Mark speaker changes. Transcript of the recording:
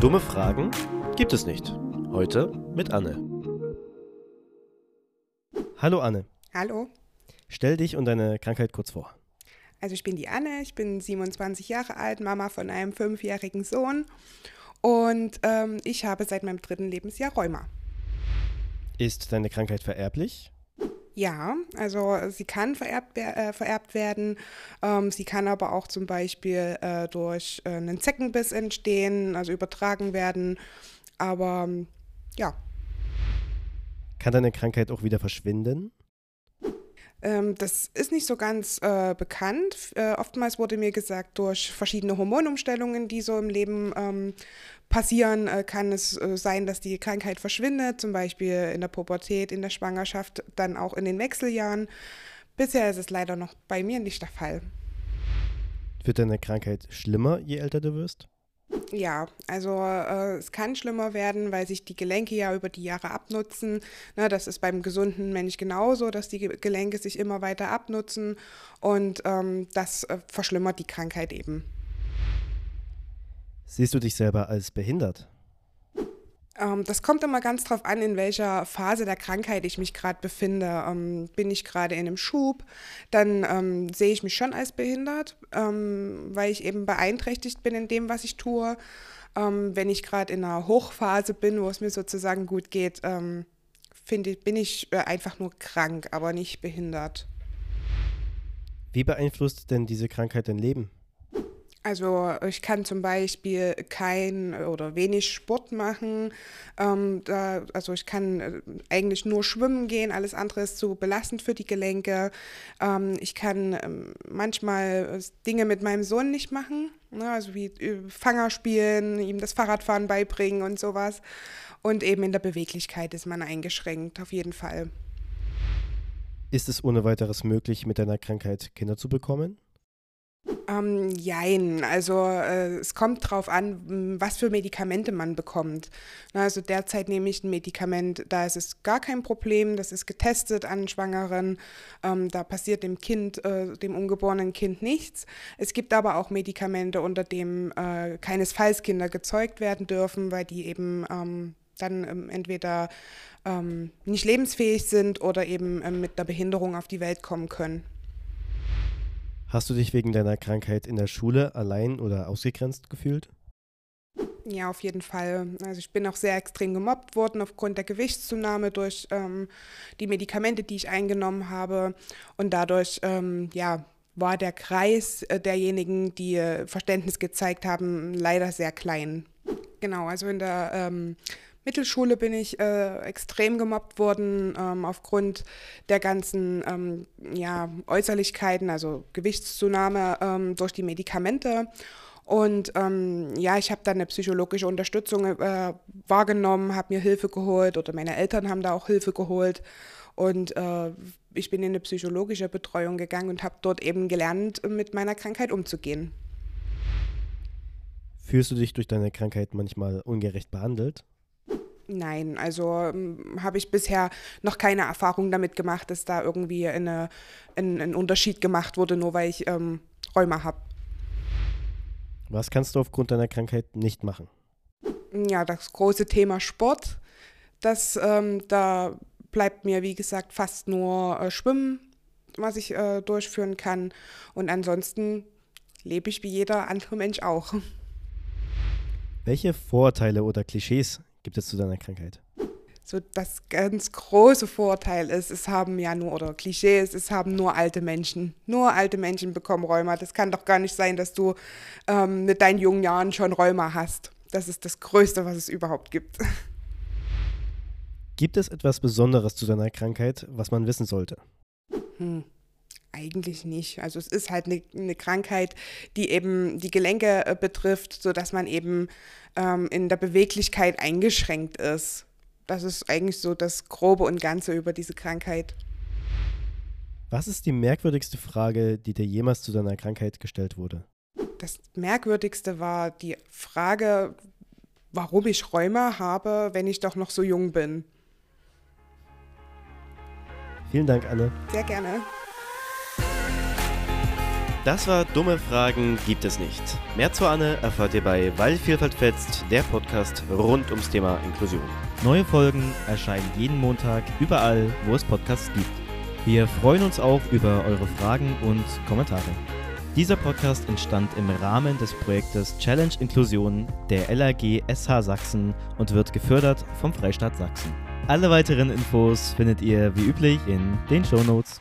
Speaker 1: Dumme Fragen gibt es nicht. Heute mit Anne. Hallo Anne.
Speaker 2: Hallo.
Speaker 1: Stell dich und deine Krankheit kurz vor.
Speaker 2: Also ich bin die Anne, ich bin 27 Jahre alt, Mama von einem fünfjährigen Sohn und ähm, ich habe seit meinem dritten Lebensjahr Rheuma.
Speaker 1: Ist deine Krankheit vererblich?
Speaker 2: Ja, also sie kann vererbt, äh, vererbt werden. Ähm, sie kann aber auch zum Beispiel äh, durch äh, einen Zeckenbiss entstehen, also übertragen werden. Aber ja.
Speaker 1: Kann deine Krankheit auch wieder verschwinden?
Speaker 2: Ähm, das ist nicht so ganz äh, bekannt. Äh, oftmals wurde mir gesagt, durch verschiedene Hormonumstellungen, die so im Leben ähm, passieren, äh, kann es äh, sein, dass die Krankheit verschwindet, zum Beispiel in der Pubertät, in der Schwangerschaft, dann auch in den Wechseljahren. Bisher ist es leider noch bei mir nicht der Fall.
Speaker 1: Wird deine Krankheit schlimmer, je älter du wirst?
Speaker 2: Ja, also äh, es kann schlimmer werden, weil sich die Gelenke ja über die Jahre abnutzen. Ne, das ist beim gesunden Mensch genauso, dass die Gelenke sich immer weiter abnutzen und ähm, das äh, verschlimmert die Krankheit eben.
Speaker 1: Siehst du dich selber als behindert?
Speaker 2: Ähm, das kommt immer ganz drauf an, in welcher Phase der Krankheit ich mich gerade befinde. Ähm, bin ich gerade in einem Schub, dann ähm, sehe ich mich schon als behindert, ähm, weil ich eben beeinträchtigt bin in dem, was ich tue. Ähm, wenn ich gerade in einer Hochphase bin, wo es mir sozusagen gut geht, ähm, finde bin ich äh, einfach nur krank, aber nicht behindert.
Speaker 1: Wie beeinflusst denn diese Krankheit dein Leben?
Speaker 2: Also ich kann zum Beispiel kein oder wenig Sport machen. Ähm, da, also ich kann äh, eigentlich nur schwimmen gehen, alles andere ist zu belastend für die Gelenke. Ähm, ich kann ähm, manchmal Dinge mit meinem Sohn nicht machen, ne, also wie äh, Fanger spielen, ihm das Fahrradfahren beibringen und sowas. Und eben in der Beweglichkeit ist man eingeschränkt, auf jeden Fall.
Speaker 1: Ist es ohne weiteres möglich, mit deiner Krankheit Kinder zu bekommen?
Speaker 2: Ähm, jein, also äh, es kommt drauf an, was für Medikamente man bekommt. Also derzeit nehme ich ein Medikament, da ist es gar kein Problem, das ist getestet an Schwangeren, ähm, da passiert dem Kind, äh, dem ungeborenen Kind nichts. Es gibt aber auch Medikamente, unter denen äh, keinesfalls Kinder gezeugt werden dürfen, weil die eben ähm, dann ähm, entweder ähm, nicht lebensfähig sind oder eben ähm, mit einer Behinderung auf die Welt kommen können.
Speaker 1: Hast du dich wegen deiner Krankheit in der Schule allein oder ausgegrenzt gefühlt?
Speaker 2: Ja, auf jeden Fall. Also ich bin auch sehr extrem gemobbt worden aufgrund der Gewichtszunahme durch ähm, die Medikamente, die ich eingenommen habe. Und dadurch, ähm, ja, war der Kreis äh, derjenigen, die äh, Verständnis gezeigt haben, leider sehr klein. Genau, also in der ähm, Mittelschule bin ich äh, extrem gemobbt worden ähm, aufgrund der ganzen ähm, ja, Äußerlichkeiten, also Gewichtszunahme ähm, durch die Medikamente. Und ähm, ja, ich habe dann eine psychologische Unterstützung äh, wahrgenommen, habe mir Hilfe geholt oder meine Eltern haben da auch Hilfe geholt. Und äh, ich bin in eine psychologische Betreuung gegangen und habe dort eben gelernt, mit meiner Krankheit umzugehen.
Speaker 1: Fühlst du dich durch deine Krankheit manchmal ungerecht behandelt?
Speaker 2: Nein, also ähm, habe ich bisher noch keine Erfahrung damit gemacht, dass da irgendwie eine, ein, ein Unterschied gemacht wurde, nur weil ich ähm, Rheuma habe.
Speaker 1: Was kannst du aufgrund deiner Krankheit nicht machen?
Speaker 2: Ja, das große Thema Sport, das ähm, da bleibt mir, wie gesagt, fast nur äh, Schwimmen, was ich äh, durchführen kann. Und ansonsten lebe ich wie jeder andere Mensch auch.
Speaker 1: Welche Vorurteile oder Klischees gibt es zu deiner Krankheit?
Speaker 2: So das ganz große Vorteil ist, es haben ja nur, oder Klischee ist, es haben nur alte Menschen. Nur alte Menschen bekommen Rheuma. Das kann doch gar nicht sein, dass du ähm, mit deinen jungen Jahren schon Rheuma hast. Das ist das Größte, was es überhaupt gibt.
Speaker 1: Gibt es etwas Besonderes zu deiner Krankheit, was man wissen sollte?
Speaker 2: Hm. Eigentlich nicht. Also es ist halt eine, eine Krankheit, die eben die Gelenke äh, betrifft, sodass man eben ähm, in der Beweglichkeit eingeschränkt ist. Das ist eigentlich so das Grobe und Ganze über diese Krankheit.
Speaker 1: Was ist die merkwürdigste Frage, die dir jemals zu deiner Krankheit gestellt wurde?
Speaker 2: Das Merkwürdigste war die Frage, warum ich Rheuma habe, wenn ich doch noch so jung bin.
Speaker 1: Vielen Dank, Anne.
Speaker 2: Sehr gerne.
Speaker 3: Das war Dumme Fragen gibt es nicht. Mehr zu Anne erfahrt ihr bei Weil fetzt, der Podcast rund ums Thema Inklusion.
Speaker 1: Neue Folgen erscheinen jeden Montag überall, wo es Podcasts gibt. Wir freuen uns auch über eure Fragen und Kommentare. Dieser Podcast entstand im Rahmen des Projektes Challenge Inklusion der LAG SH Sachsen und wird gefördert vom Freistaat Sachsen. Alle weiteren Infos findet ihr wie üblich in den Shownotes.